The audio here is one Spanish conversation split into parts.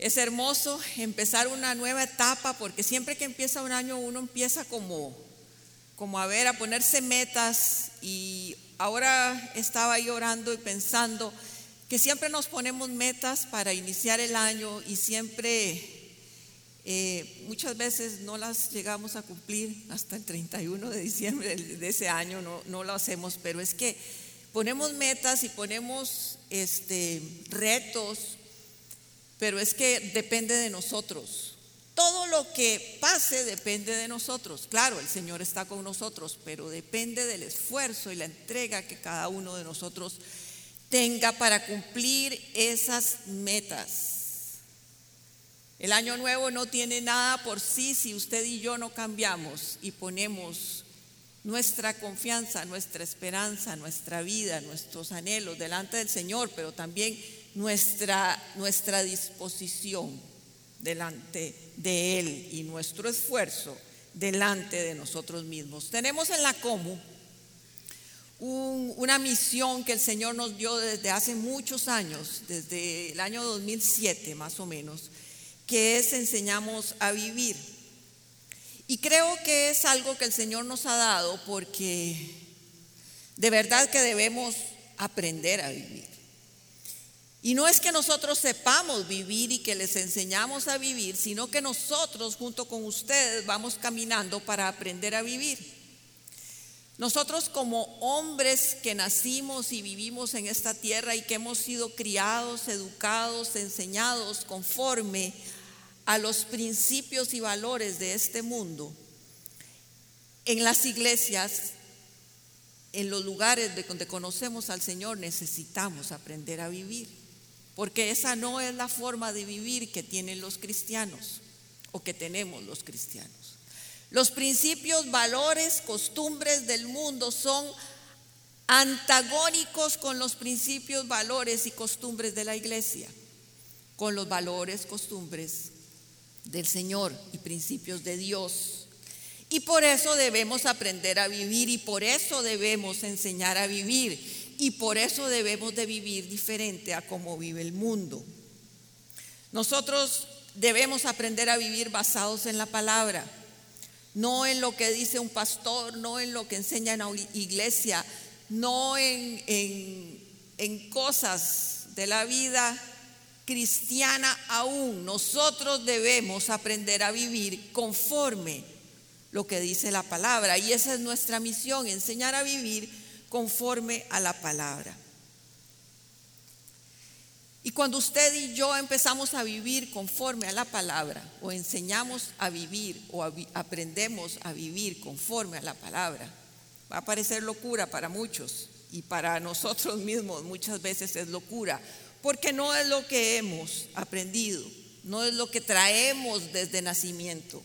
Es hermoso empezar una nueva etapa porque siempre que empieza un año uno empieza como, como a ver, a ponerse metas. Y ahora estaba ahí orando y pensando que siempre nos ponemos metas para iniciar el año y siempre eh, muchas veces no las llegamos a cumplir hasta el 31 de diciembre de ese año, no, no lo hacemos, pero es que ponemos metas y ponemos este, retos pero es que depende de nosotros. Todo lo que pase depende de nosotros. Claro, el Señor está con nosotros, pero depende del esfuerzo y la entrega que cada uno de nosotros tenga para cumplir esas metas. El año nuevo no tiene nada por sí si usted y yo no cambiamos y ponemos nuestra confianza, nuestra esperanza, nuestra vida, nuestros anhelos delante del Señor, pero también nuestra, nuestra disposición delante de Él y nuestro esfuerzo delante de nosotros mismos. Tenemos en la Comu una misión que el Señor nos dio desde hace muchos años, desde el año 2007 más o menos, que es enseñamos a vivir. Y creo que es algo que el Señor nos ha dado porque de verdad que debemos aprender a vivir. Y no es que nosotros sepamos vivir y que les enseñamos a vivir, sino que nosotros junto con ustedes vamos caminando para aprender a vivir. Nosotros como hombres que nacimos y vivimos en esta tierra y que hemos sido criados, educados, enseñados conforme a los principios y valores de este mundo, en las iglesias, en los lugares de donde conocemos al Señor, necesitamos aprender a vivir porque esa no es la forma de vivir que tienen los cristianos o que tenemos los cristianos. Los principios, valores, costumbres del mundo son antagónicos con los principios, valores y costumbres de la iglesia, con los valores, costumbres del Señor y principios de Dios. Y por eso debemos aprender a vivir y por eso debemos enseñar a vivir y por eso debemos de vivir diferente a cómo vive el mundo. Nosotros debemos aprender a vivir basados en la palabra, no en lo que dice un pastor, no en lo que enseña en la iglesia, no en, en, en cosas de la vida cristiana aún. Nosotros debemos aprender a vivir conforme lo que dice la palabra. Y esa es nuestra misión, enseñar a vivir conforme a la palabra. Y cuando usted y yo empezamos a vivir conforme a la palabra, o enseñamos a vivir, o aprendemos a vivir conforme a la palabra, va a parecer locura para muchos, y para nosotros mismos muchas veces es locura, porque no es lo que hemos aprendido, no es lo que traemos desde nacimiento,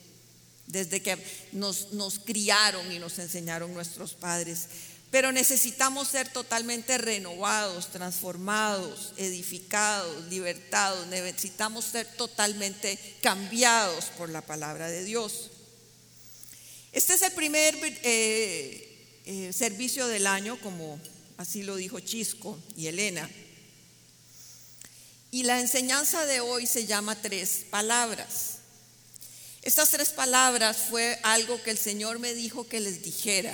desde que nos, nos criaron y nos enseñaron nuestros padres pero necesitamos ser totalmente renovados, transformados, edificados, libertados. Necesitamos ser totalmente cambiados por la palabra de Dios. Este es el primer eh, eh, servicio del año, como así lo dijo Chisco y Elena. Y la enseñanza de hoy se llama tres palabras. Estas tres palabras fue algo que el Señor me dijo que les dijera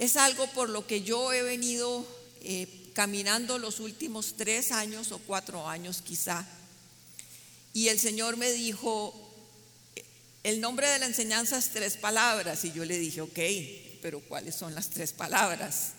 es algo por lo que yo he venido eh, caminando los últimos tres años o cuatro años quizá. Y el Señor me dijo, el nombre de la enseñanza es tres palabras. Y yo le dije, ok, pero ¿cuáles son las tres palabras?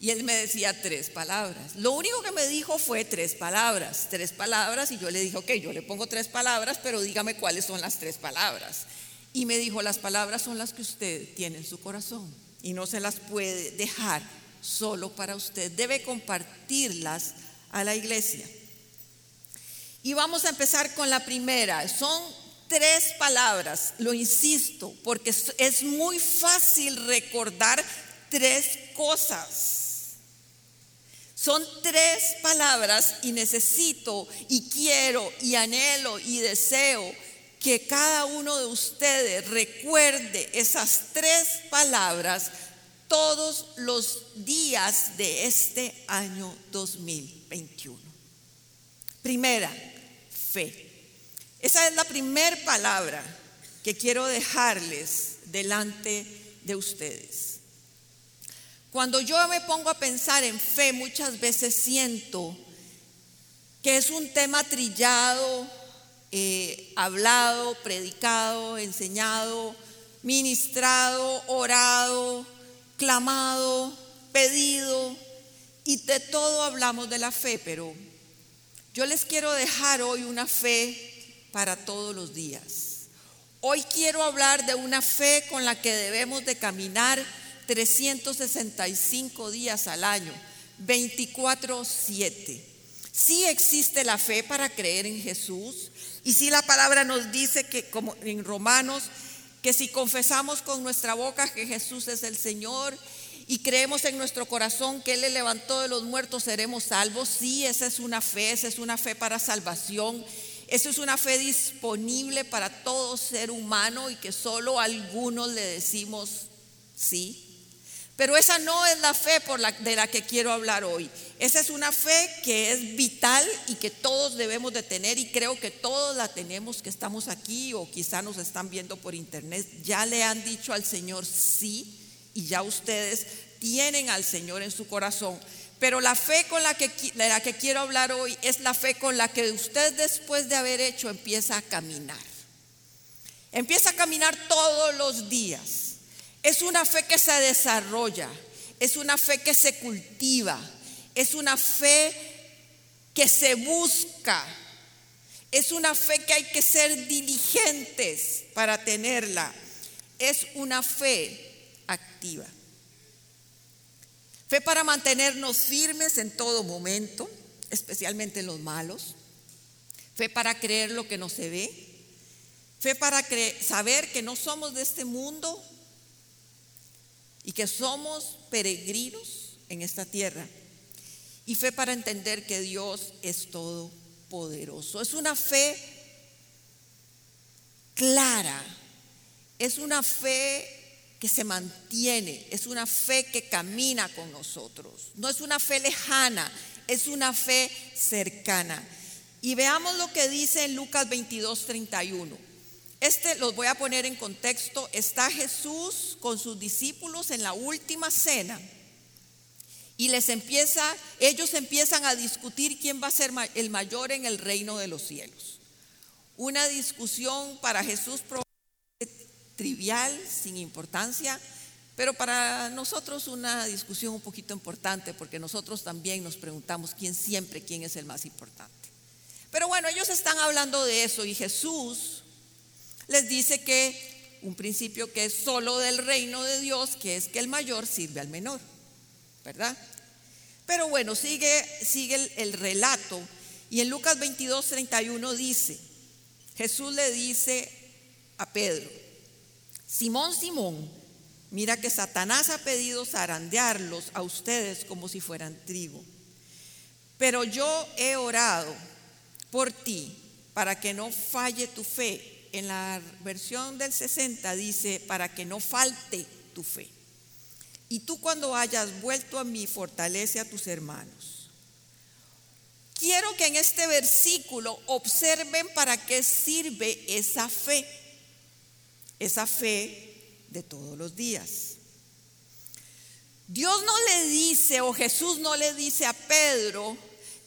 Y él me decía tres palabras. Lo único que me dijo fue tres palabras, tres palabras. Y yo le dije, ok, yo le pongo tres palabras, pero dígame cuáles son las tres palabras. Y me dijo, las palabras son las que usted tiene en su corazón y no se las puede dejar solo para usted. Debe compartirlas a la iglesia. Y vamos a empezar con la primera. Son tres palabras, lo insisto, porque es muy fácil recordar tres cosas. Son tres palabras y necesito y quiero y anhelo y deseo que cada uno de ustedes recuerde esas tres palabras todos los días de este año 2021. Primera, fe. Esa es la primer palabra que quiero dejarles delante de ustedes. Cuando yo me pongo a pensar en fe, muchas veces siento que es un tema trillado, eh, hablado, predicado, enseñado, ministrado, orado, clamado, pedido, y de todo hablamos de la fe, pero yo les quiero dejar hoy una fe para todos los días. Hoy quiero hablar de una fe con la que debemos de caminar 365 días al año, 24/7. Sí existe la fe para creer en Jesús y sí la palabra nos dice que como en Romanos que si confesamos con nuestra boca que Jesús es el Señor y creemos en nuestro corazón que Él le levantó de los muertos, seremos salvos. Sí, esa es una fe, esa es una fe para salvación. Esa es una fe disponible para todo ser humano y que solo algunos le decimos sí. Pero esa no es la fe de la que quiero hablar hoy. Esa es una fe que es vital y que todos debemos de tener y creo que todos la tenemos que estamos aquí o quizá nos están viendo por internet. Ya le han dicho al Señor sí y ya ustedes tienen al Señor en su corazón. Pero la fe con la que, la que quiero hablar hoy es la fe con la que usted después de haber hecho empieza a caminar. Empieza a caminar todos los días. Es una fe que se desarrolla, es una fe que se cultiva, es una fe que se busca, es una fe que hay que ser diligentes para tenerla, es una fe activa. Fe para mantenernos firmes en todo momento, especialmente en los malos. Fe para creer lo que no se ve. Fe para saber que no somos de este mundo y que somos peregrinos en esta tierra. Y fe para entender que Dios es todopoderoso. Es una fe clara, es una fe que se mantiene, es una fe que camina con nosotros. No es una fe lejana, es una fe cercana. Y veamos lo que dice en Lucas 22, 31. Este los voy a poner en contexto. Está Jesús con sus discípulos en la última cena y les empieza, ellos empiezan a discutir quién va a ser el mayor en el reino de los cielos. Una discusión para Jesús trivial, sin importancia, pero para nosotros una discusión un poquito importante, porque nosotros también nos preguntamos quién siempre, quién es el más importante. Pero bueno, ellos están hablando de eso y Jesús les dice que un principio que es solo del reino de Dios, que es que el mayor sirve al menor, ¿verdad? Pero bueno, sigue, sigue el, el relato y en Lucas 22, 31 dice, Jesús le dice a Pedro, Simón, Simón, mira que Satanás ha pedido zarandearlos a ustedes como si fueran trigo. Pero yo he orado por ti para que no falle tu fe. En la versión del 60 dice, para que no falte tu fe. Y tú cuando hayas vuelto a mí, fortalece a tus hermanos. Quiero que en este versículo observen para qué sirve esa fe esa fe de todos los días. Dios no le dice, o Jesús no le dice a Pedro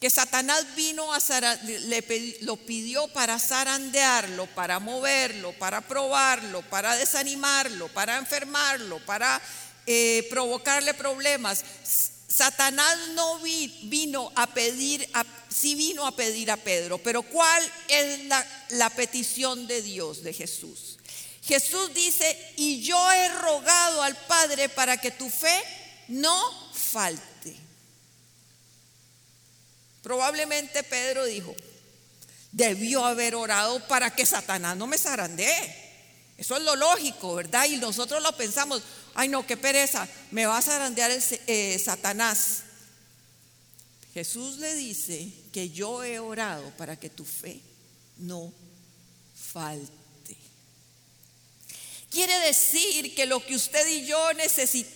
que Satanás vino a le, lo pidió para zarandearlo, para moverlo, para probarlo, para desanimarlo, para enfermarlo, para eh, provocarle problemas. Satanás no vino a pedir, sí vino a pedir a Pedro, pero ¿cuál es la petición de Dios, de Jesús? Jesús dice, y yo he rogado al Padre para que tu fe no falte. Probablemente Pedro dijo, debió haber orado para que Satanás no me zarandee. Eso es lo lógico, ¿verdad? Y nosotros lo pensamos, ay no, qué pereza, me va a zarandear eh, Satanás. Jesús le dice que yo he orado para que tu fe no falte. Quiere decir que lo que usted y yo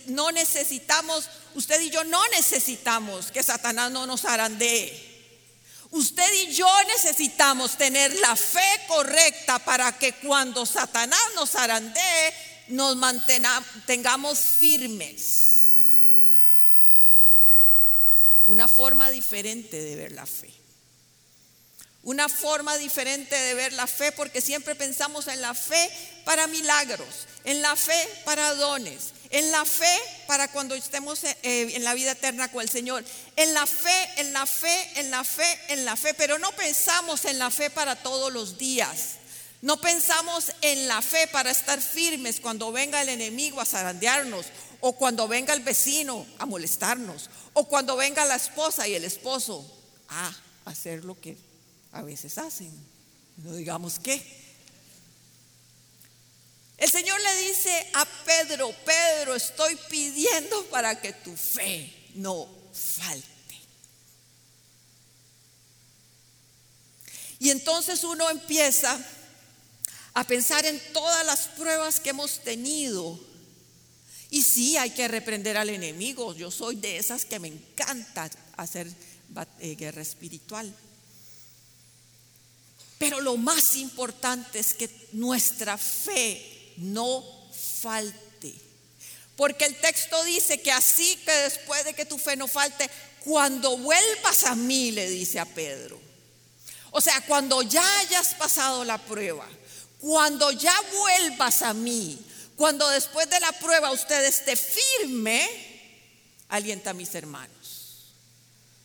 no necesitamos, usted y yo no necesitamos que Satanás no nos arandee. Usted y yo necesitamos tener la fe correcta para que cuando Satanás nos arandee, nos mantengamos firmes. Una forma diferente de ver la fe. Una forma diferente de ver la fe porque siempre pensamos en la fe para milagros, en la fe para dones, en la fe para cuando estemos eh, en la vida eterna con el Señor, en la fe, en la fe, en la fe, en la fe, pero no pensamos en la fe para todos los días. No pensamos en la fe para estar firmes cuando venga el enemigo a zarandearnos, o cuando venga el vecino a molestarnos, o cuando venga la esposa y el esposo a hacer lo que a veces hacen. No digamos qué. El Señor le dice a Pedro, Pedro, estoy pidiendo para que tu fe no falte. Y entonces uno empieza a pensar en todas las pruebas que hemos tenido. Y sí, hay que reprender al enemigo. Yo soy de esas que me encanta hacer eh, guerra espiritual. Pero lo más importante es que nuestra fe no falte. Porque el texto dice que así que después de que tu fe no falte, cuando vuelvas a mí, le dice a Pedro. O sea, cuando ya hayas pasado la prueba, cuando ya vuelvas a mí, cuando después de la prueba usted esté firme, alienta a mis hermanos.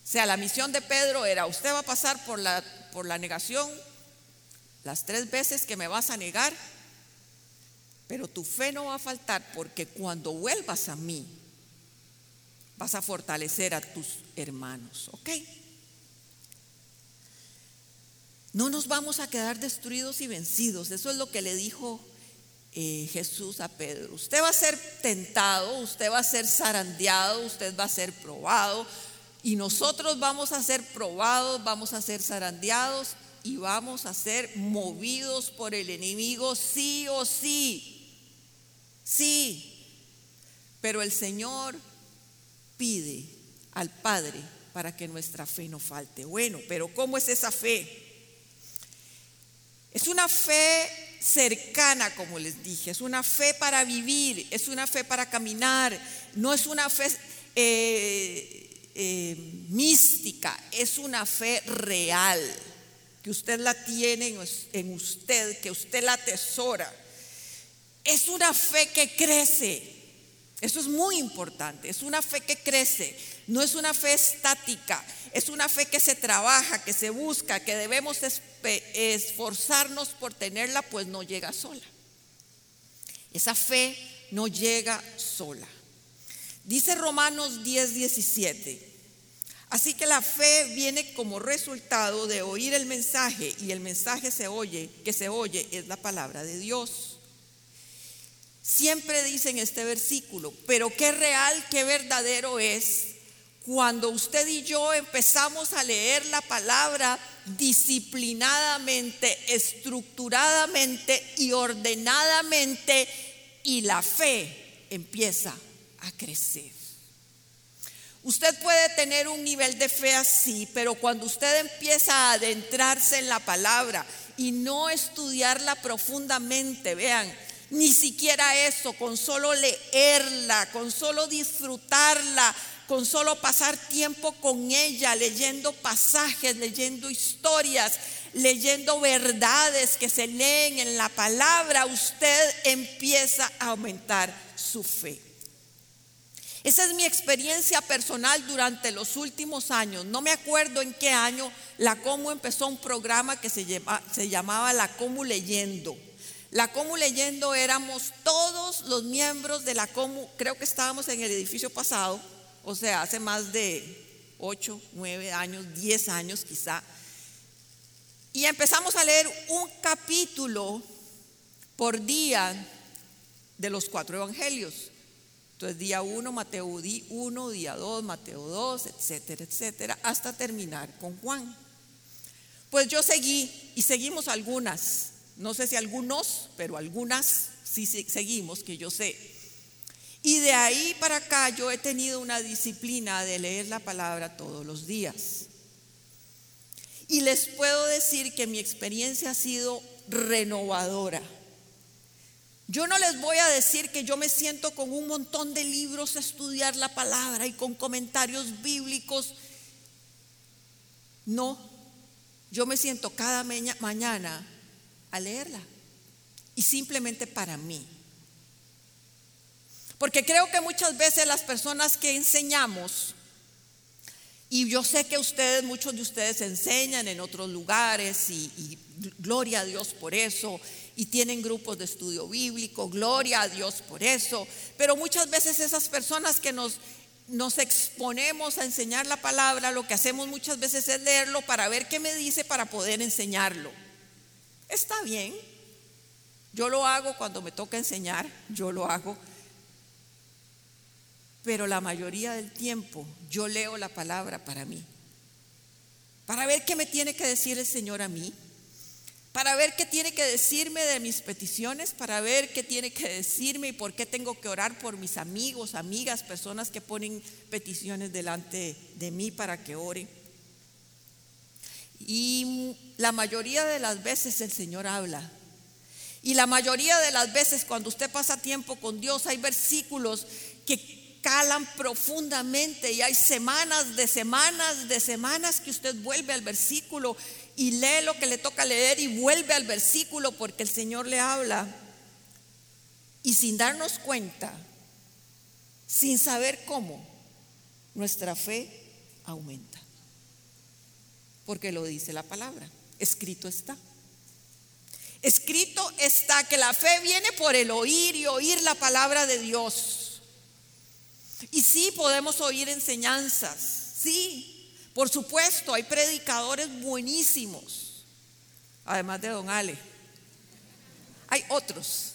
O sea, la misión de Pedro era, usted va a pasar por la, por la negación las tres veces que me vas a negar, pero tu fe no va a faltar porque cuando vuelvas a mí, vas a fortalecer a tus hermanos, ¿ok? No nos vamos a quedar destruidos y vencidos. Eso es lo que le dijo eh, Jesús a Pedro. Usted va a ser tentado, usted va a ser zarandeado, usted va a ser probado. Y nosotros vamos a ser probados, vamos a ser zarandeados y vamos a ser movidos por el enemigo sí o sí. Sí, pero el Señor pide al Padre para que nuestra fe no falte. Bueno, pero ¿cómo es esa fe? Es una fe cercana, como les dije, es una fe para vivir, es una fe para caminar, no es una fe eh, eh, mística, es una fe real, que usted la tiene en usted, que usted la atesora. Es una fe que crece. Eso es muy importante. Es una fe que crece. No es una fe estática. Es una fe que se trabaja, que se busca, que debemos esforzarnos por tenerla, pues no llega sola. Esa fe no llega sola. Dice Romanos 10, 17. Así que la fe viene como resultado de oír el mensaje y el mensaje se oye, que se oye es la palabra de Dios. Siempre dicen este versículo, pero qué real, qué verdadero es cuando usted y yo empezamos a leer la palabra disciplinadamente, estructuradamente y ordenadamente y la fe empieza a crecer. Usted puede tener un nivel de fe así, pero cuando usted empieza a adentrarse en la palabra y no estudiarla profundamente, vean, ni siquiera eso, con solo leerla, con solo disfrutarla, con solo pasar tiempo con ella, leyendo pasajes, leyendo historias, leyendo verdades que se leen en la palabra, usted empieza a aumentar su fe. Esa es mi experiencia personal durante los últimos años. No me acuerdo en qué año la Comu empezó un programa que se, se llamaba La Comu Leyendo. La Comu leyendo éramos todos los miembros de la Comu, creo que estábamos en el edificio pasado, o sea, hace más de 8, 9 años, 10 años quizá. Y empezamos a leer un capítulo por día de los cuatro evangelios. Entonces, día 1, Mateo 1, día 2, Mateo 2, etcétera, etcétera, hasta terminar con Juan. Pues yo seguí y seguimos algunas no sé si algunos, pero algunas sí seguimos, que yo sé. Y de ahí para acá yo he tenido una disciplina de leer la palabra todos los días. Y les puedo decir que mi experiencia ha sido renovadora. Yo no les voy a decir que yo me siento con un montón de libros a estudiar la palabra y con comentarios bíblicos. No, yo me siento cada mañana a leerla y simplemente para mí. Porque creo que muchas veces las personas que enseñamos, y yo sé que ustedes, muchos de ustedes enseñan en otros lugares y, gloria a Dios por eso, y tienen grupos de estudio bíblico, gloria a Dios por eso, pero muchas veces esas personas que nos, nos exponemos a enseñar la palabra, lo que hacemos muchas veces es leerlo para ver qué me dice para poder enseñarlo. Está bien, yo lo hago cuando me toca enseñar, yo lo hago, pero la mayoría del tiempo yo leo la palabra para mí, para ver qué me tiene que decir el Señor a mí, para ver qué tiene que decirme de mis peticiones, para ver qué tiene que decirme y por qué tengo que orar por mis amigos, amigas, personas que ponen peticiones delante de mí para que ore. Y la mayoría de las veces el Señor habla. Y la mayoría de las veces cuando usted pasa tiempo con Dios hay versículos que calan profundamente y hay semanas de semanas de semanas que usted vuelve al versículo y lee lo que le toca leer y vuelve al versículo porque el Señor le habla. Y sin darnos cuenta, sin saber cómo, nuestra fe aumenta. Porque lo dice la palabra, escrito está. Escrito está que la fe viene por el oír y oír la palabra de Dios. Y sí podemos oír enseñanzas, sí, por supuesto, hay predicadores buenísimos, además de don Ale. Hay otros.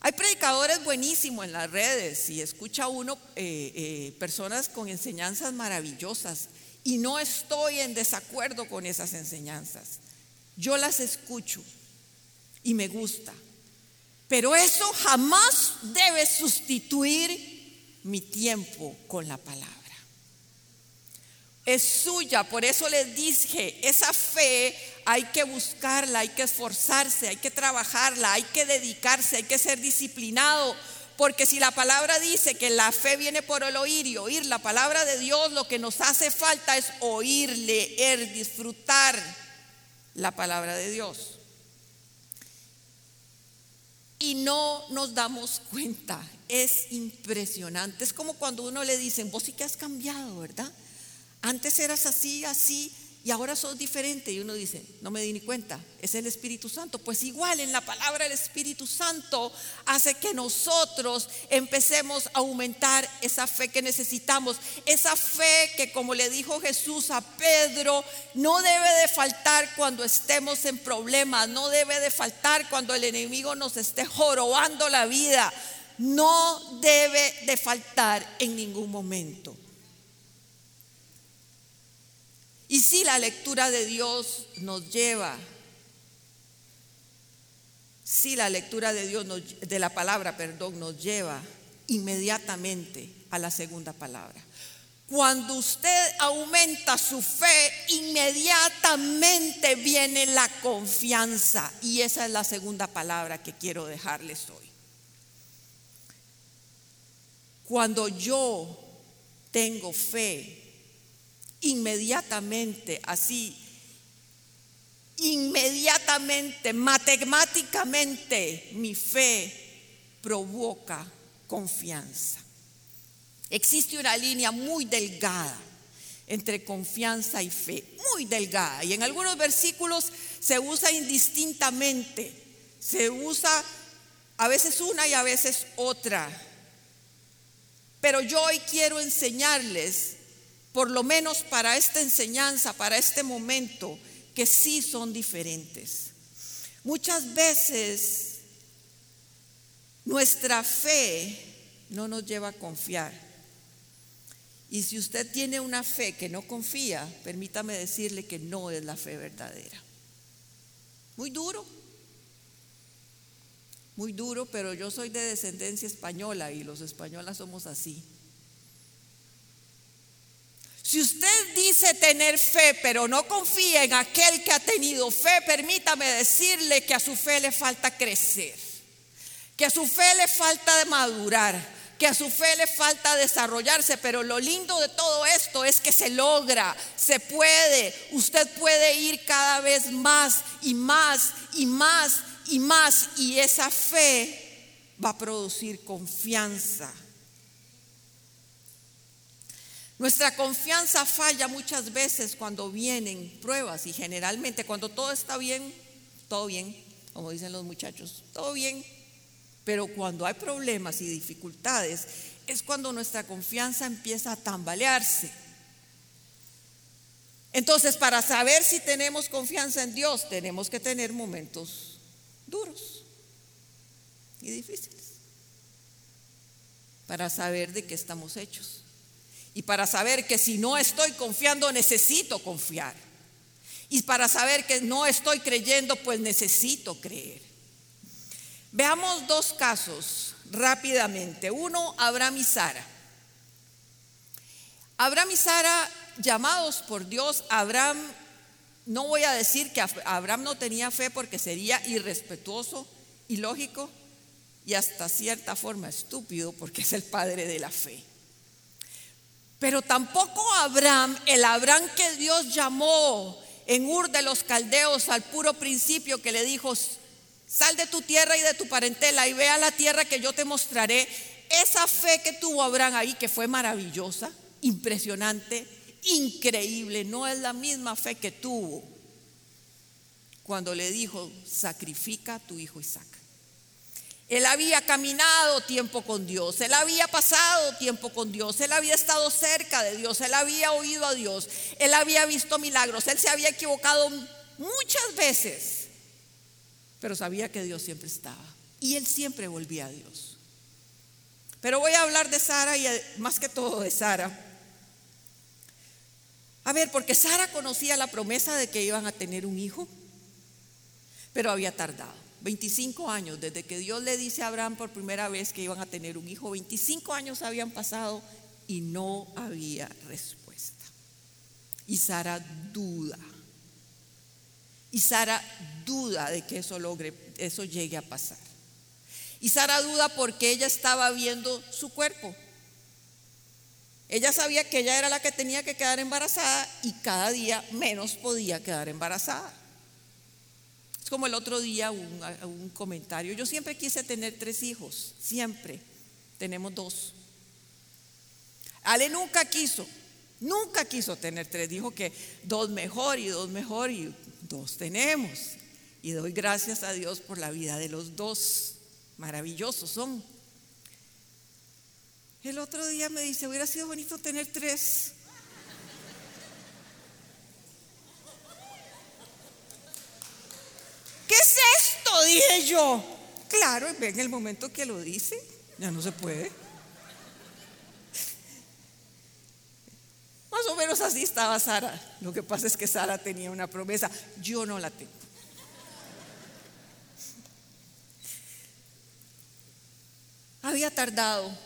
Hay predicadores buenísimos en las redes y escucha uno eh, eh, personas con enseñanzas maravillosas y no estoy en desacuerdo con esas enseñanzas. Yo las escucho y me gusta. Pero eso jamás debe sustituir mi tiempo con la palabra. Es suya, por eso les dije, esa fe hay que buscarla, hay que esforzarse, hay que trabajarla, hay que dedicarse, hay que ser disciplinado. Porque si la palabra dice que la fe viene por el oír y oír la palabra de Dios, lo que nos hace falta es oír, leer, disfrutar la palabra de Dios. Y no nos damos cuenta es impresionante. Es como cuando uno le dicen, vos sí que has cambiado, ¿verdad? Antes eras así, así, y ahora sos diferente. Y uno dice, no me di ni cuenta, es el Espíritu Santo. Pues igual en la palabra el Espíritu Santo hace que nosotros empecemos a aumentar esa fe que necesitamos. Esa fe que como le dijo Jesús a Pedro, no debe de faltar cuando estemos en problemas, no debe de faltar cuando el enemigo nos esté jorobando la vida no debe de faltar en ningún momento. Y si la lectura de Dios nos lleva, si la lectura de Dios, de la palabra, perdón, nos lleva inmediatamente a la segunda palabra. Cuando usted aumenta su fe, inmediatamente viene la confianza. Y esa es la segunda palabra que quiero dejarles hoy. Cuando yo tengo fe, inmediatamente, así, inmediatamente, matemáticamente, mi fe provoca confianza. Existe una línea muy delgada entre confianza y fe, muy delgada. Y en algunos versículos se usa indistintamente, se usa a veces una y a veces otra. Pero yo hoy quiero enseñarles, por lo menos para esta enseñanza, para este momento, que sí son diferentes. Muchas veces nuestra fe no nos lleva a confiar. Y si usted tiene una fe que no confía, permítame decirle que no es la fe verdadera. Muy duro, muy duro, pero yo soy de descendencia española y los españolas somos así. Si usted dice tener fe, pero no confía en aquel que ha tenido fe, permítame decirle que a su fe le falta crecer, que a su fe le falta madurar, que a su fe le falta desarrollarse, pero lo lindo de todo esto es que se logra, se puede, usted puede ir cada vez más y más y más y más y esa fe va a producir confianza. Nuestra confianza falla muchas veces cuando vienen pruebas y generalmente cuando todo está bien, todo bien, como dicen los muchachos, todo bien, pero cuando hay problemas y dificultades, es cuando nuestra confianza empieza a tambalearse. Entonces, para saber si tenemos confianza en Dios, tenemos que tener momentos duros y difíciles para saber de qué estamos hechos. Y para saber que si no estoy confiando, necesito confiar. Y para saber que no estoy creyendo, pues necesito creer. Veamos dos casos rápidamente. Uno, Abraham y Sara. Abraham y Sara, llamados por Dios, Abraham, no voy a decir que Abraham no tenía fe porque sería irrespetuoso, ilógico y hasta cierta forma estúpido porque es el padre de la fe. Pero tampoco Abraham, el Abraham que Dios llamó en Ur de los Caldeos al puro principio que le dijo, Sal de tu tierra y de tu parentela y ve a la tierra que yo te mostraré. Esa fe que tuvo Abraham ahí, que fue maravillosa, impresionante, increíble, no es la misma fe que tuvo cuando le dijo, sacrifica a tu hijo Isaac. Él había caminado tiempo con Dios, él había pasado tiempo con Dios, él había estado cerca de Dios, él había oído a Dios, él había visto milagros, él se había equivocado muchas veces pero sabía que Dios siempre estaba. Y él siempre volvía a Dios. Pero voy a hablar de Sara y más que todo de Sara. A ver, porque Sara conocía la promesa de que iban a tener un hijo, pero había tardado. 25 años desde que Dios le dice a Abraham por primera vez que iban a tener un hijo. 25 años habían pasado y no había respuesta. Y Sara duda. Y Sara duda de que eso logre, eso llegue a pasar. Y Sara duda porque ella estaba viendo su cuerpo. Ella sabía que ella era la que tenía que quedar embarazada y cada día menos podía quedar embarazada. Es como el otro día un, comentario. Yo siempre quise tener tres hijos, siempre. Tenemos dos. Ale nunca quiso, nunca quiso tener tres. Dijo que dos mejor y dos mejor y dos tenemos. Y doy gracias a Dios por la vida de los dos. Maravillosos son. El otro día me dice, hubiera sido bonito tener tres. ¿Qué es esto? Dije yo. Claro, en el momento que lo dice, ya no se puede. Más o menos así estaba Sara. Lo que pasa es que Sara tenía una promesa. Yo no la tengo. Había tardado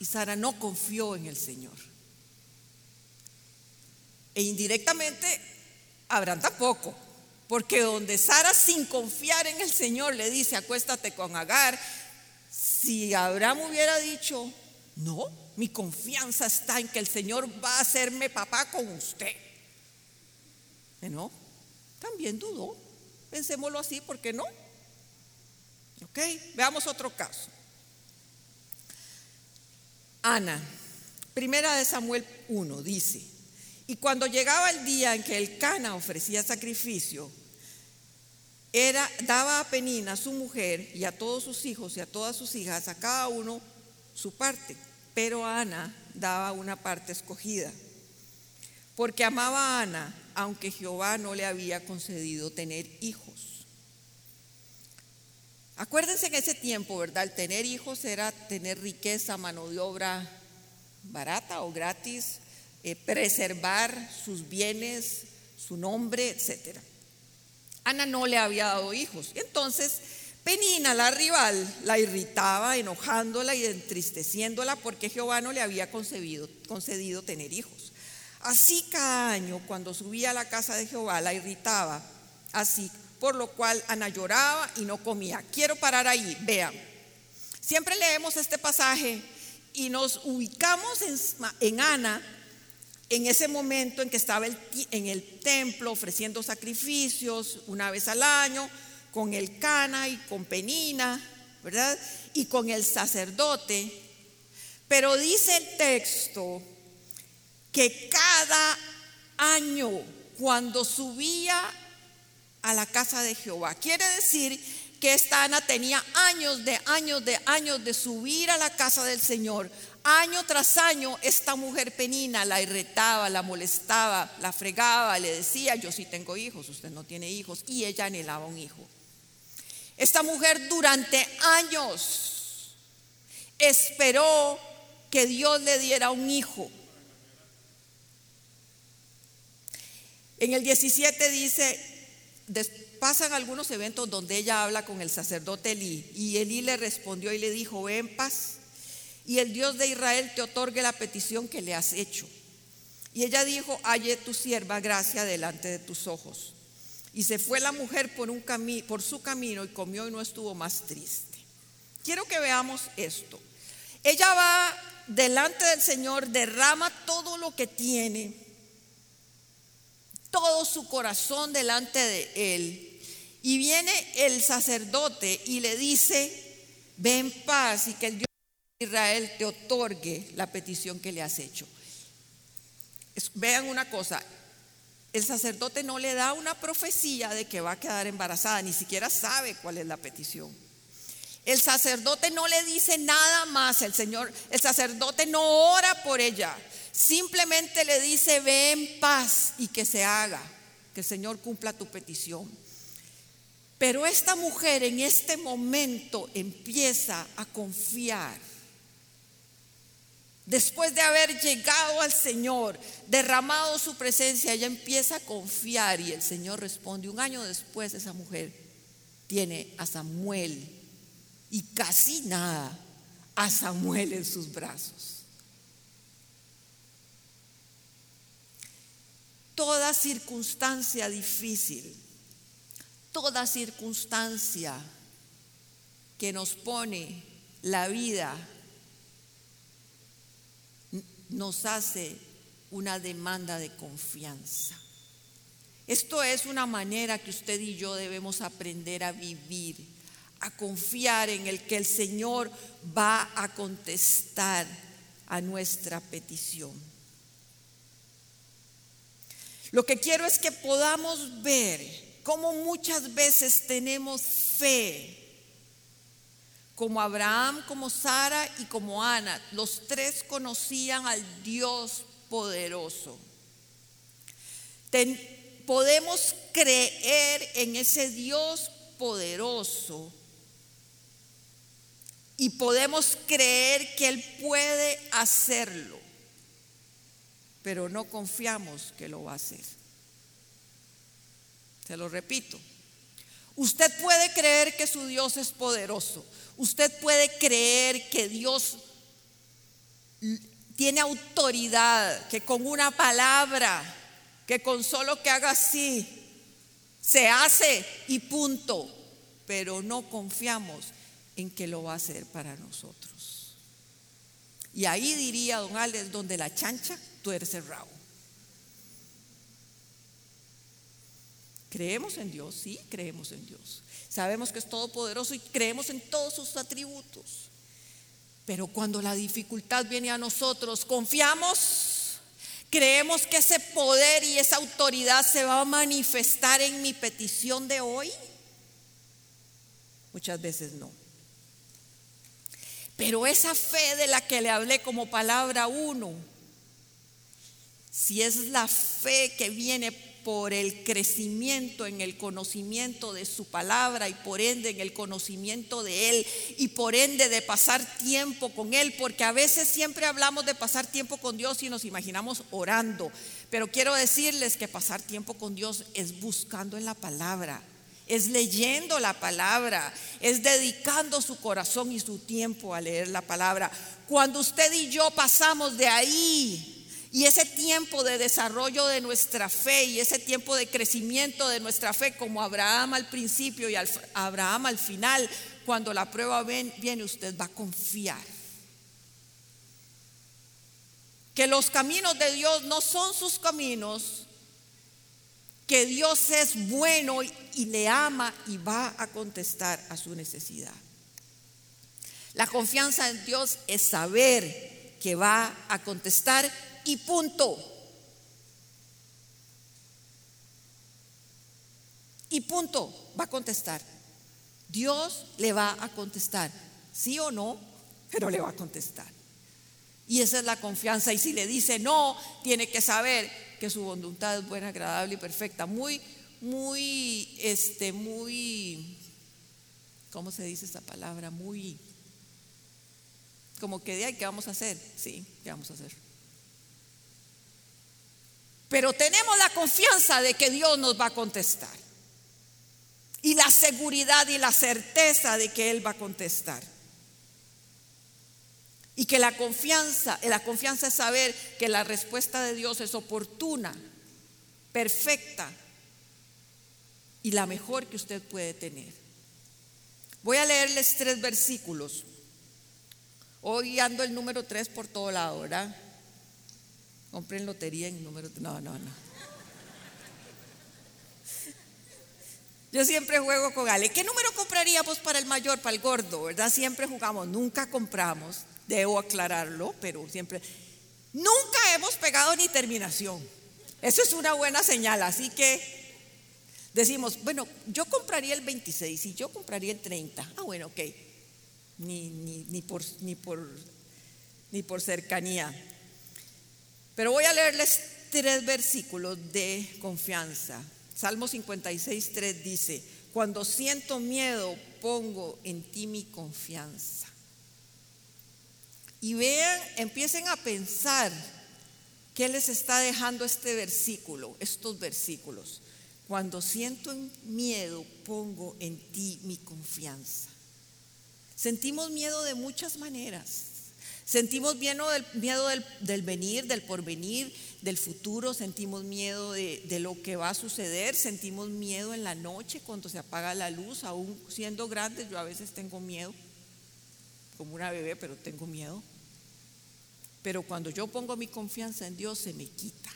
y Sara no confió en el Señor. E indirectamente, Abraham tampoco. Porque donde Sara sin confiar en el Señor le dice, acuéstate con Agar, si Abraham hubiera dicho, no, mi confianza está en que el Señor va a hacerme papá con usted. ¿No? También dudó. Pensémoslo así, ¿por qué no? Ok, veamos otro caso. Ana, primera de Samuel 1, dice, y cuando llegaba el día en que el Cana ofrecía sacrificio, daba a Penina, su mujer, y a todos sus hijos y a todas sus hijas, a cada uno su parte, pero a Ana daba una parte escogida, porque amaba a Ana, aunque Jehová no le había concedido tener hijos. Acuérdense que en ese tiempo, ¿verdad? El tener hijos era tener riqueza, mano de obra barata o gratis, eh, preservar sus bienes, su nombre, etc. Ana no le había dado hijos. Entonces, Penina, la rival, la irritaba, enojándola y entristeciéndola porque Jehová no le había concedido tener hijos. Así cada año, cuando subía a la casa de Jehová, la irritaba así, por lo cual Ana lloraba y no comía. Quiero parar ahí, vean. Siempre leemos este pasaje y nos ubicamos en, en Ana en ese momento en que estaba en el templo ofreciendo sacrificios una vez al año, con el cana y con penina, ¿verdad? Y con el sacerdote. Pero dice el texto que cada año cuando subía a la casa de Jehová, quiere decir que esta Ana tenía años de años de años de subir a la casa del Señor. Año tras año esta mujer penina la irritaba, la molestaba, la fregaba, le decía, yo sí tengo hijos, usted no tiene hijos, y ella anhelaba un hijo. Esta mujer durante años esperó que Dios le diera un hijo. En el 17 dice, pasan algunos eventos donde ella habla con el sacerdote Elí y Elí le respondió y le dijo, ven paz y el Dios de Israel te otorgue la petición que le has hecho. Y ella dijo, halle tu sierva gracia delante de tus ojos. Y se fue la mujer por, un por su camino y comió y no estuvo más triste. Quiero que veamos esto. Ella va delante del Señor, derrama todo lo que tiene, todo su corazón delante de Él. Y viene el sacerdote y le dice, ven paz y que el Dios Israel te otorgue la petición que le has hecho. Vean una cosa, el sacerdote no le da una profecía de que va a quedar embarazada, ni siquiera sabe cuál es la petición. El sacerdote no le dice nada más, el Señor, el sacerdote no ora por ella, simplemente le dice, ve en paz y que se haga, que el Señor cumpla tu petición. Pero esta mujer en este momento empieza a confiar Después de haber llegado al Señor, derramado su presencia, ella empieza a confiar y el Señor responde. Un año después esa mujer tiene a Samuel y casi nada a Samuel en sus brazos. Toda circunstancia difícil, toda circunstancia que nos pone la vida nos hace una demanda de confianza. Esto es una manera que usted y yo debemos aprender a vivir, a confiar en el que el Señor va a contestar a nuestra petición. Lo que quiero es que podamos ver cómo muchas veces tenemos fe como Abraham, como Sara y como Ana, los tres conocían al Dios poderoso. podemos creer en ese Dios poderoso y podemos creer que Él puede hacerlo, pero no confiamos que lo va a hacer. Se lo repito. Usted puede creer que su Dios es poderoso. Usted puede creer que Dios tiene autoridad, que con una palabra, que con solo que haga así, se hace y punto. Pero no confiamos en que lo va a hacer para nosotros. Y ahí diría don Alex, donde la chancha tuerce el rabo. ¿Creemos en Dios? Sí, creemos en Dios. Sabemos que es todopoderoso y creemos en todos sus atributos. Pero cuando la dificultad viene a nosotros, confiamos, creemos que ese poder y esa autoridad se va a manifestar en mi petición de hoy. Muchas veces no. Pero esa fe de la que le hablé como palabra uno, si es la fe que viene por el crecimiento en el conocimiento de su palabra y por ende en el conocimiento de Él y por ende de pasar tiempo con Él, porque a veces siempre hablamos de pasar tiempo con Dios y nos imaginamos orando, pero quiero decirles que pasar tiempo con Dios es buscando en la palabra, es leyendo la palabra, es dedicando su corazón y su tiempo a leer la palabra. Cuando usted y yo pasamos de ahí, Y ese tiempo de desarrollo de nuestra fe y ese tiempo de crecimiento de nuestra fe, como Abraham al principio y Abraham al final, cuando la prueba viene, usted va a confiar. Que los caminos de Dios no son sus caminos, que Dios es bueno y le ama y va a contestar a su necesidad. La confianza en Dios es saber que va a contestar y punto. Y punto, va a contestar. Dios le va a contestar, sí o no, pero le va a contestar. Y esa es la confianza. Y si le dice no, tiene que saber que su voluntad es buena, agradable y perfecta. Muy, muy, este, muy, ¿cómo se dice esta palabra? Muy, como que de ahí, ¿qué vamos a hacer? Sí, ¿qué vamos a hacer? Pero tenemos la confianza de que Dios nos va a contestar. Y la seguridad y la certeza de que Él va a contestar. Y que la confianza, la confianza es saber que la respuesta de Dios es oportuna, perfecta y la mejor que usted puede tener. Voy a leerles tres versículos. Hoy ando el número tres por todo lado, ¿verdad? Compren lotería en número. No, no, no. Yo siempre juego con Ale. ¿Qué número compraríamos para el mayor, para el gordo? ¿Verdad? Siempre jugamos. Nunca compramos. Debo aclararlo, pero siempre. Nunca hemos pegado ni terminación. Eso es una buena señal. Así que decimos, bueno, yo compraría el 26 y yo compraría el 30. Ah, bueno, ok. Ni, ni, ni, por, ni, por, ni por cercanía. Pero voy a leerles tres versículos de confianza. Salmo 56, 3 dice, cuando siento miedo pongo en ti mi confianza. Y vean, empiecen a pensar qué les está dejando este versículo, estos versículos. Cuando siento miedo pongo en ti mi confianza. Sentimos miedo de muchas maneras. Sentimos miedo del, miedo del, venir, del porvenir, del futuro, sentimos miedo de, de, lo que va a suceder, sentimos miedo en la noche cuando se apaga la luz, aún siendo grandes, yo a veces tengo miedo, como una bebé, pero tengo miedo. Pero cuando yo pongo mi confianza en Dios, se me quita.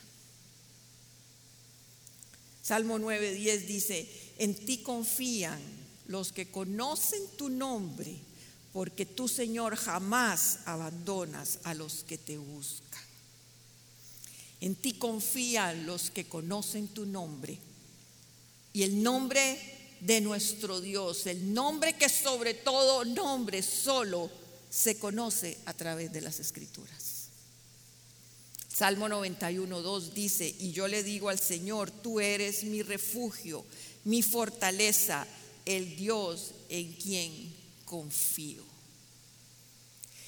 Salmo 9:10 dice, en ti confían los que conocen tu nombre porque tú, Señor, jamás abandonas a los que te buscan. En ti confían los que conocen tu nombre y el nombre de nuestro Dios, el nombre que sobre todo nombre solo se conoce a través de las escrituras. Salmo 91, 2 dice, y yo le digo al Señor, tú eres mi refugio, mi fortaleza, el Dios en quien confío.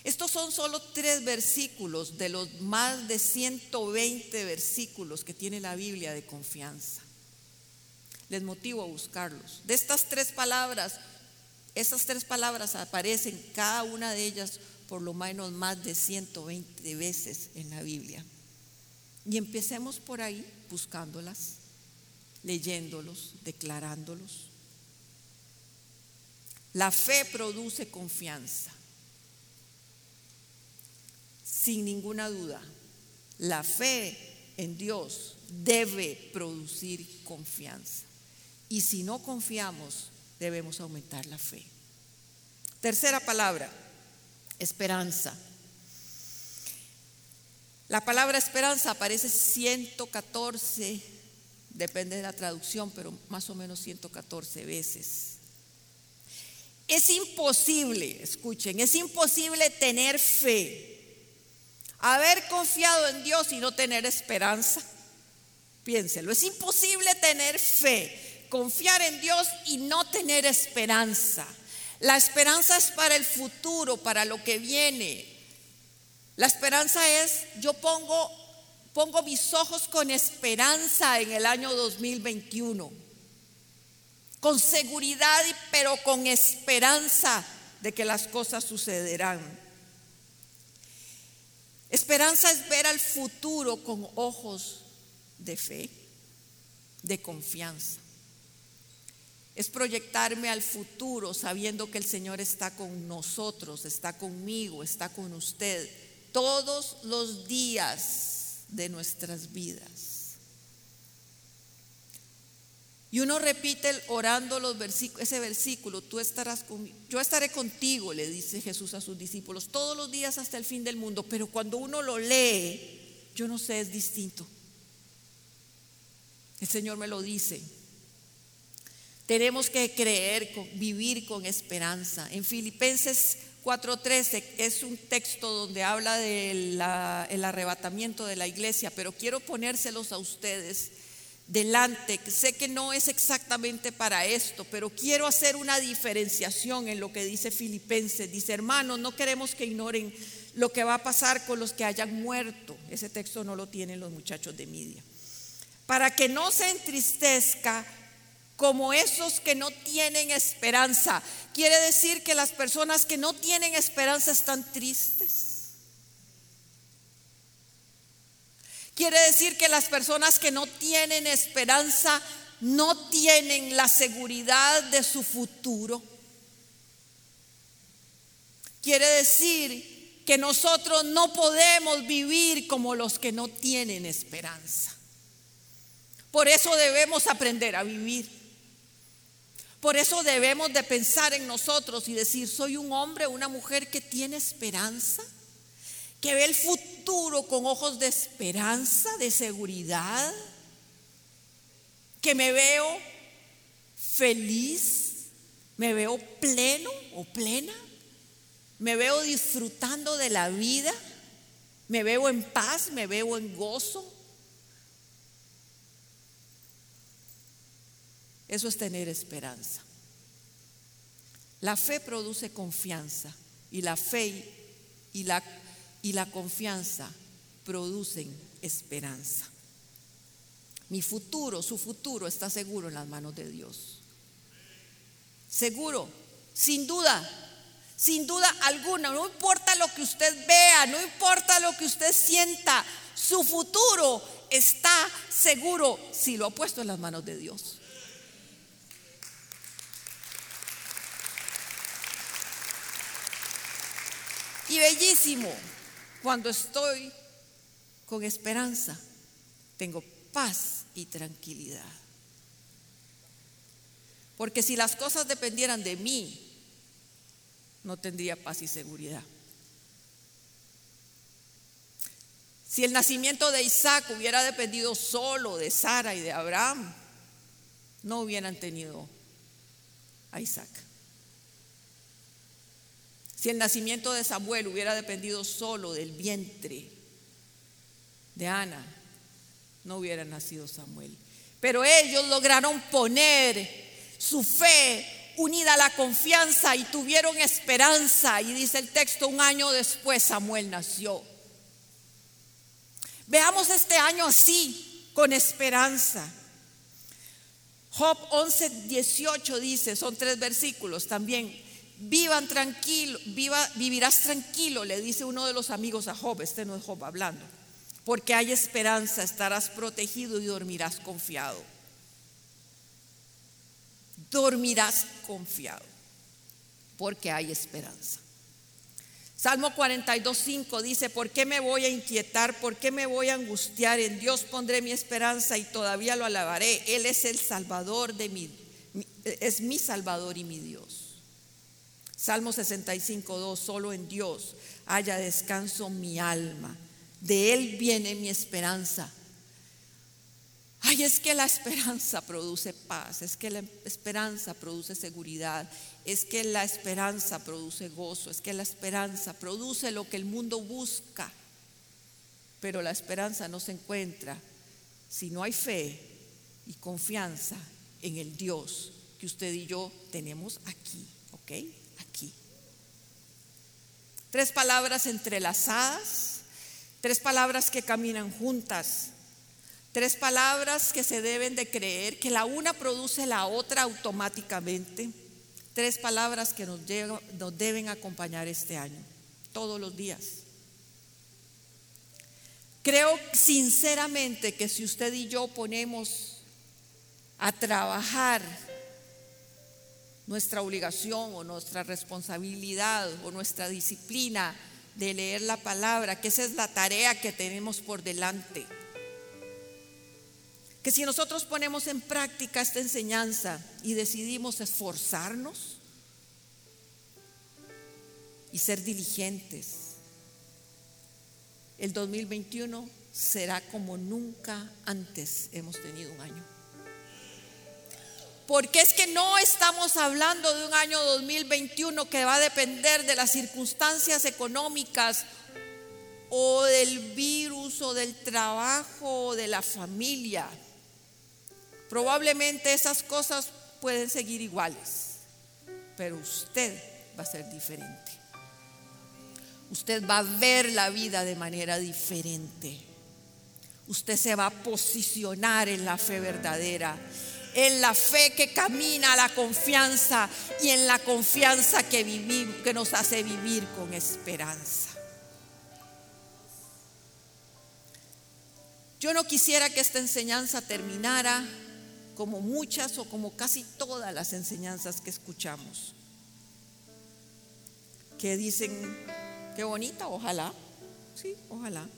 Estos son solo tres versículos de los más de 120 versículos que tiene la Biblia de confianza. Les motivo a buscarlos. De estas tres palabras, estas tres palabras aparecen cada una de ellas por lo menos más de 120 veces en la Biblia. Y empecemos por ahí buscándolas, leyéndolos, declarándolos. La fe produce confianza. Sin ninguna duda, la fe en Dios debe producir confianza. Y si no confiamos, debemos aumentar la fe. Tercera palabra, esperanza. La palabra esperanza aparece 114, depende de la traducción, pero más o menos 114 veces. Es imposible, escuchen, es imposible tener fe, haber confiado en Dios y no tener esperanza. Piénselo, es imposible tener fe, confiar en Dios y no tener esperanza. La esperanza es para el futuro, para lo que viene. La esperanza es, yo pongo, pongo mis ojos con esperanza en el año 2021 con seguridad, pero con esperanza de que las cosas sucederán. Esperanza es ver al futuro con ojos de fe, de confianza. Es proyectarme al futuro sabiendo que el Señor está con nosotros, está conmigo, está con usted todos los días de nuestras vidas. Y uno repite orando los versículos, ese versículo, tú estarás con, yo estaré contigo, le dice Jesús a sus discípulos, todos los días hasta el fin del mundo. Pero cuando uno lo lee, yo no sé, es distinto. El Señor me lo dice. Tenemos que creer, vivir con esperanza. En Filipenses 4:13 es un texto donde habla del arrebatamiento de la iglesia, pero quiero ponérselos a ustedes delante. Sé que no es exactamente para esto, pero quiero hacer una diferenciación en lo que dice Filipenses. Dice, hermanos, no queremos que ignoren lo que va a pasar con los que hayan muerto. Ese texto no lo tienen los muchachos de Media. Para que no se entristezca como esos que no tienen esperanza. Quiere decir que las personas que no tienen esperanza están tristes. Quiere decir que las personas que no tienen esperanza no tienen la seguridad de su futuro. Quiere decir que nosotros no podemos vivir como los que no tienen esperanza. Por eso debemos aprender a vivir. Por eso debemos de pensar en nosotros y decir, soy un hombre, una mujer que tiene esperanza que ve el futuro con ojos de esperanza, de seguridad, que me veo feliz, me veo pleno o plena, me veo disfrutando de la vida, me veo en paz, me veo en gozo. Eso es tener esperanza. La fe produce confianza y la fe y la y la confianza producen esperanza. Mi futuro, su futuro está seguro en las manos de Dios. Seguro, sin duda, sin duda alguna. No importa lo que usted vea, no importa lo que usted sienta, su futuro está seguro si lo ha puesto en las manos de Dios. Y bellísimo, cuando estoy con esperanza, tengo paz y tranquilidad. Porque si las cosas dependieran de mí, no tendría paz y seguridad. Si el nacimiento de Isaac hubiera dependido solo de Sara y de Abraham, no hubieran tenido a Isaac. Si el nacimiento de Samuel hubiera dependido solo del vientre de Ana, no hubiera nacido Samuel. Pero ellos lograron poner su fe unida a la confianza y tuvieron esperanza. Y dice el texto, un año después Samuel nació. Veamos este año así, con esperanza. Job 11, 18 dice, son tres versículos también. Vivan tranquilo, viva, vivirás tranquilo, le dice uno de los amigos a Job, este no es Job hablando, porque hay esperanza, estarás protegido y dormirás confiado. Dormirás confiado, porque hay esperanza. Salmo 42.5 dice, ¿por qué me voy a inquietar? ¿Por qué me voy a angustiar? En Dios pondré mi esperanza y todavía lo alabaré. Él es el Salvador de mi, es mi Salvador y mi Dios. Salmo 65, 2, solo en Dios haya descanso mi alma. De Él viene mi esperanza. Ay, es que la esperanza produce paz, es que la esperanza produce seguridad, es que la esperanza produce gozo, es que la esperanza produce lo que el mundo busca. Pero la esperanza no se encuentra si no hay fe y confianza en el Dios que usted y yo tenemos aquí, ¿ok? Tres palabras entrelazadas, tres palabras que caminan juntas, tres palabras que se deben de creer, que la una produce la otra automáticamente, tres palabras que nos, nos deben acompañar este año, todos los días. Creo sinceramente que si usted y yo ponemos a trabajar nuestra obligación o nuestra responsabilidad o nuestra disciplina de leer la palabra, que esa es la tarea que tenemos por delante. Que si nosotros ponemos en práctica esta enseñanza y decidimos esforzarnos y ser diligentes, el 2021 será como nunca antes hemos tenido un año. Porque es que no estamos hablando de un año 2021 que va a depender de las circunstancias económicas o del virus o del trabajo o de la familia. Probablemente esas cosas pueden seguir iguales, pero usted va a ser diferente usted va a ver la vida de manera diferente. Usted se va a posicionar en la fe verdadera, en la fe que camina la confianza y en la confianza que, vivimos, que nos hace vivir con esperanza. Yo no quisiera que esta enseñanza terminara como muchas o como casi todas las enseñanzas que escuchamos, que dicen Qué bonita, ojalá. Sí, ojalá.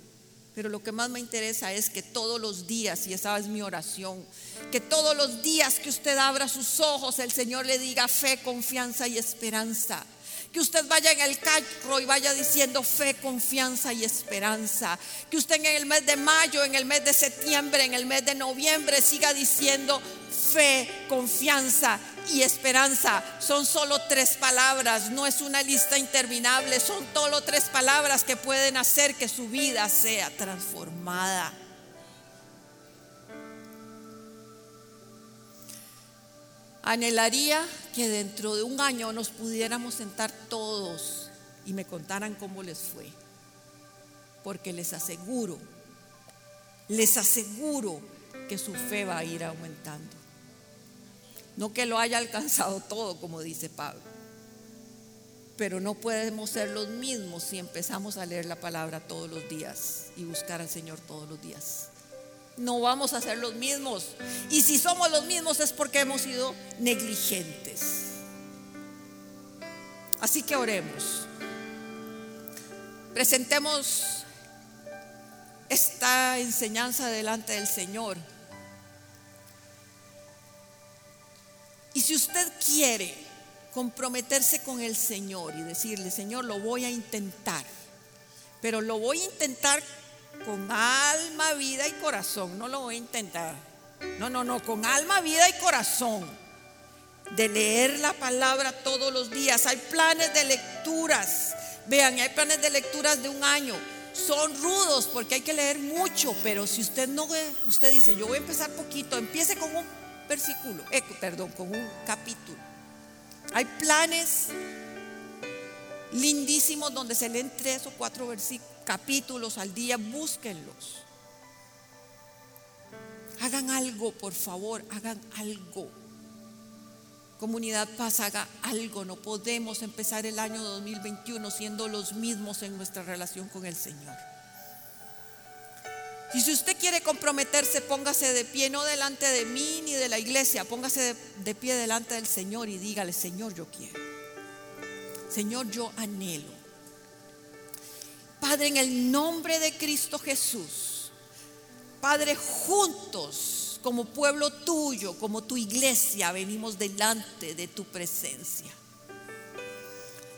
Pero lo que más me interesa es que todos los días, y esa es mi oración, que todos los días que usted abra sus ojos, el Señor le diga fe, confianza y esperanza. Que usted vaya en el carro y vaya diciendo fe, confianza y esperanza. Que usted en el mes de mayo, en el mes de septiembre, en el mes de noviembre siga diciendo fe, confianza y esperanza. Son solo tres palabras, no es una lista interminable, son solo tres palabras que pueden hacer que su vida sea transformada. Anhelaría que dentro de un año nos pudiéramos sentar todos y me contaran cómo les fue. Porque les aseguro, les aseguro que su fe va a ir aumentando. No que lo haya alcanzado todo, como dice Pablo. Pero no podemos ser los mismos si empezamos a leer la palabra todos los días y buscar al Señor todos los días. No vamos a ser los mismos. Y si somos los mismos es porque hemos sido negligentes. Así que oremos. Presentemos esta enseñanza delante del Señor. Y si usted quiere comprometerse con el Señor y decirle, Señor, lo voy a intentar, pero lo voy a intentar con alma, vida y corazón, no lo voy a intentar. No, no, no, con alma, vida y corazón. De leer la palabra todos los días. Hay planes de lecturas. Vean, hay planes de lecturas de un año. Son rudos porque hay que leer mucho, pero si usted no, usted dice, yo voy a empezar poquito, empiece con un versículo, eh, perdón, con un capítulo. Hay planes lindísimos donde se leen tres o cuatro capítulos al día, búsquenlos. Hagan algo, por favor, hagan algo. Comunidad Paz, haga algo. No podemos empezar el año 2021 siendo los mismos en nuestra relación con el Señor. Y si usted quiere comprometerse, póngase de pie, no delante de mí ni de la iglesia, póngase de, pie delante del Señor y dígale, Señor, yo quiero. Señor, yo anhelo. Padre, en el nombre de Cristo Jesús, Padre, juntos, como pueblo tuyo, como tu iglesia, venimos delante de tu presencia.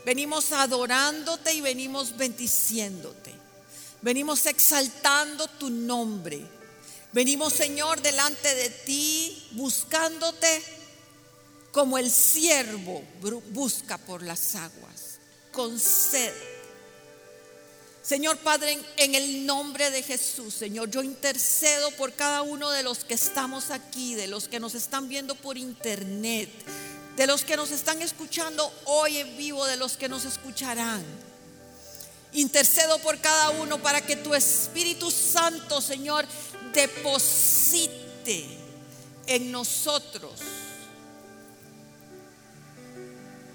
Venimos adorándote y venimos bendiciéndote. Venimos exaltando tu nombre. Venimos, Señor, delante de ti, buscándote como el siervo busca por las aguas, con. Señor Padre, en el nombre de Jesús, Señor, yo intercedo por cada uno de los que estamos aquí, de los que nos están viendo por internet, de los que nos están escuchando hoy en vivo, de los que nos escucharán. Intercedo por cada uno para que tu Espíritu Santo, Señor, deposite en nosotros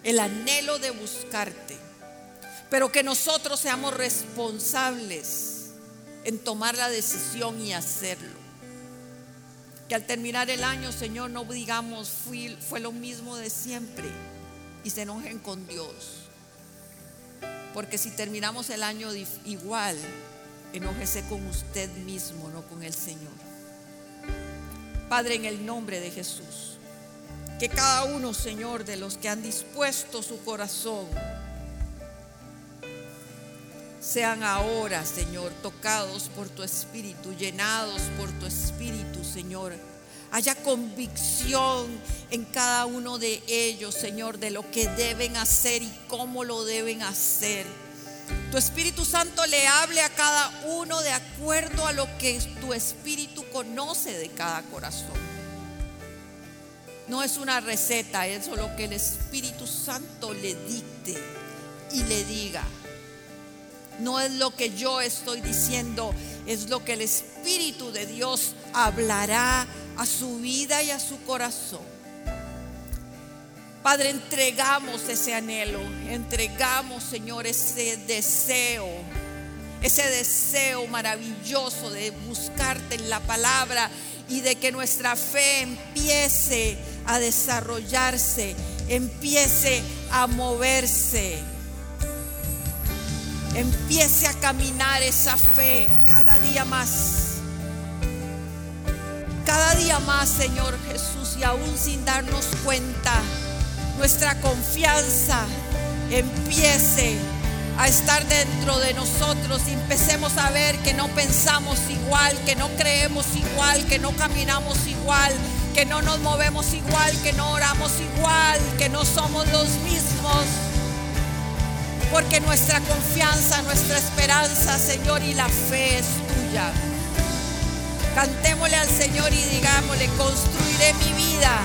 el anhelo de buscarte, pero que nosotros seamos responsables en tomar la decisión y hacerlo. Que al terminar el año, Señor, no digamos fue lo mismo de siempre y se enojen con Dios. Porque si terminamos el año igual, enójese con usted mismo, no con el Señor. Padre, en el nombre de Jesús, que cada uno, Señor, de los que han dispuesto su corazón, sean ahora, Señor, tocados por tu Espíritu, llenados por tu Espíritu, Señor. Haya convicción en cada uno de ellos, Señor, de lo que deben hacer y cómo lo deben hacer. Tu Espíritu Santo le hable a cada uno de acuerdo a lo que tu Espíritu conoce de cada corazón. No es una receta, es lo que el Espíritu Santo le dicte y le diga. No es lo que yo estoy diciendo, es lo que el Espíritu de Dios hablará a su vida y a su corazón. Padre, entregamos ese anhelo, entregamos, Señor, ese deseo, ese deseo maravilloso de buscarte en la palabra y de que nuestra fe empiece a desarrollarse, empiece a moverse empiece a caminar esa fe cada día más. Cada día más, Señor Jesús, y aún sin darnos cuenta, nuestra confianza empiece a estar dentro de nosotros y empecemos a ver que no pensamos igual, que no creemos igual, que no caminamos igual, que no nos movemos igual, que no oramos igual, que no somos los mismos porque nuestra confianza, nuestra esperanza, Señor, y la fe es tuya. Cantémosle al Señor y digámosle, construiré mi vida.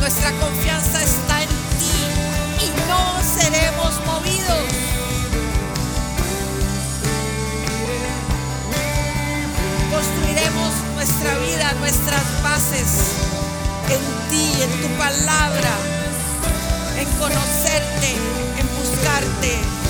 Nuestra confianza está en ti y no seremos movidos. Construiremos nuestra vida, nuestras bases en ti, en tu palabra, en conocerte, en buscarte.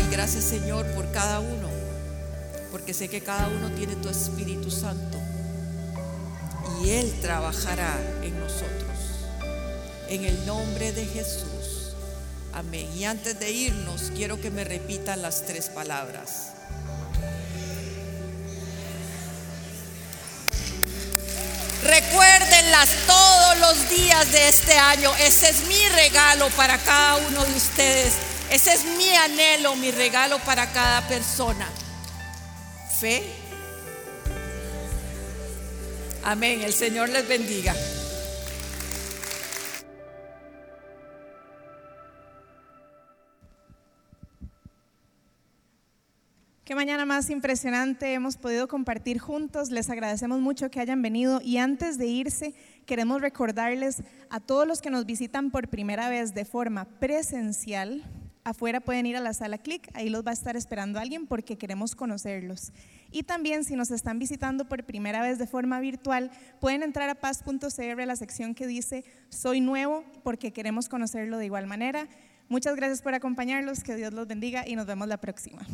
Y gracias Señor por cada uno, porque sé que cada uno tiene tu Espíritu Santo y Él trabajará en nosotros. En el nombre de Jesús. Amén. Y antes de irnos, quiero que me repitan las tres palabras. Todos los días de este año. Ese es mi regalo para cada uno de ustedes ese es mi anhelo, mi regalo para cada persona. Fe. Amén. El Señor les bendiga. ¿Qué mañana más impresionante hemos podido compartir juntos. Les agradecemos mucho que hayan venido y antes de irse queremos recordarles a todos los que nos visitan por primera vez de forma presencial, afuera pueden ir a la sala Click, ahí los va a estar esperando alguien porque queremos conocerlos. Y también si nos están visitando por primera vez de forma virtual, pueden entrar a paz.cr, la sección que dice Soy nuevo porque queremos conocerlo de igual manera. Muchas gracias por acompañarlos, que Dios los bendiga y nos vemos la próxima.